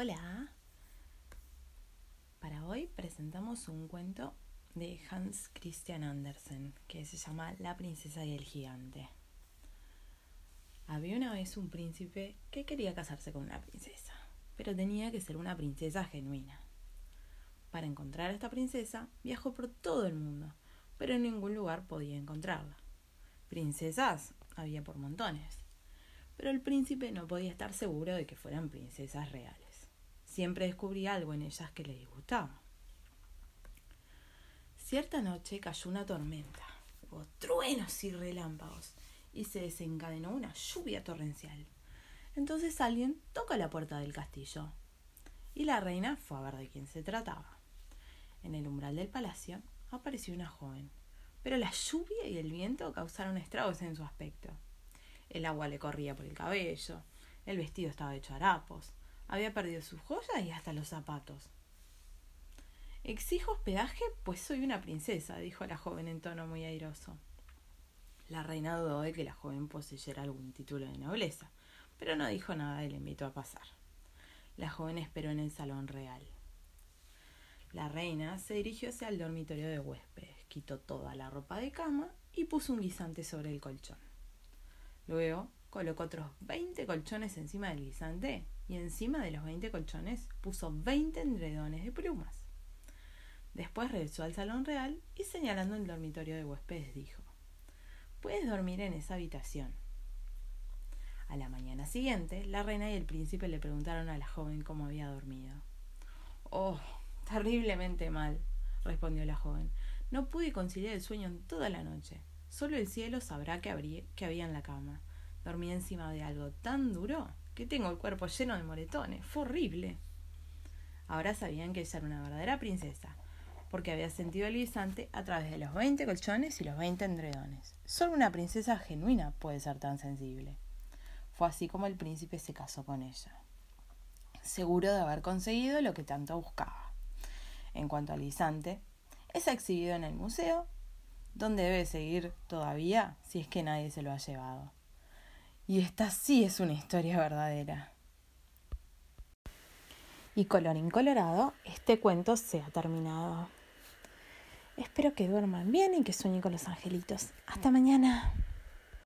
Hola. Para hoy presentamos un cuento de Hans Christian Andersen que se llama La princesa y el gigante. Había una vez un príncipe que quería casarse con una princesa, pero tenía que ser una princesa genuina. Para encontrar a esta princesa viajó por todo el mundo, pero en ningún lugar podía encontrarla. Princesas había por montones, pero el príncipe no podía estar seguro de que fueran princesas reales. Siempre descubría algo en ellas que le disgustaba. Cierta noche cayó una tormenta, hubo truenos y relámpagos, y se desencadenó una lluvia torrencial. Entonces alguien toca la puerta del castillo, y la reina fue a ver de quién se trataba. En el umbral del palacio apareció una joven, pero la lluvia y el viento causaron estragos en su aspecto. El agua le corría por el cabello, el vestido estaba hecho harapos, había perdido sus joyas y hasta los zapatos. Exijo hospedaje, pues soy una princesa, dijo la joven en tono muy airoso. La reina dudó de que la joven poseyera algún título de nobleza, pero no dijo nada y le invitó a pasar. La joven esperó en el salón real. La reina se dirigió hacia el dormitorio de huéspedes, quitó toda la ropa de cama y puso un guisante sobre el colchón. Luego colocó otros veinte colchones encima del guisante y encima de los veinte colchones puso veinte endredones de plumas. Después regresó al salón real y señalando el dormitorio de huéspedes dijo Puedes dormir en esa habitación. A la mañana siguiente, la reina y el príncipe le preguntaron a la joven cómo había dormido. Oh, terriblemente mal, respondió la joven. No pude conciliar el sueño en toda la noche. Solo el cielo sabrá qué había en la cama. Dormí encima de algo tan duro que tengo el cuerpo lleno de moretones. Fue horrible. Ahora sabían que ella era una verdadera princesa, porque había sentido el guisante a través de los veinte colchones y los veinte endredones. Solo una princesa genuina puede ser tan sensible. Fue así como el príncipe se casó con ella, seguro de haber conseguido lo que tanto buscaba. En cuanto al guisante, es exhibido en el museo, donde debe seguir todavía si es que nadie se lo ha llevado. Y esta sí es una historia verdadera. Y colorín colorado, este cuento se ha terminado. Espero que duerman bien y que sueñen con los angelitos. Hasta mañana.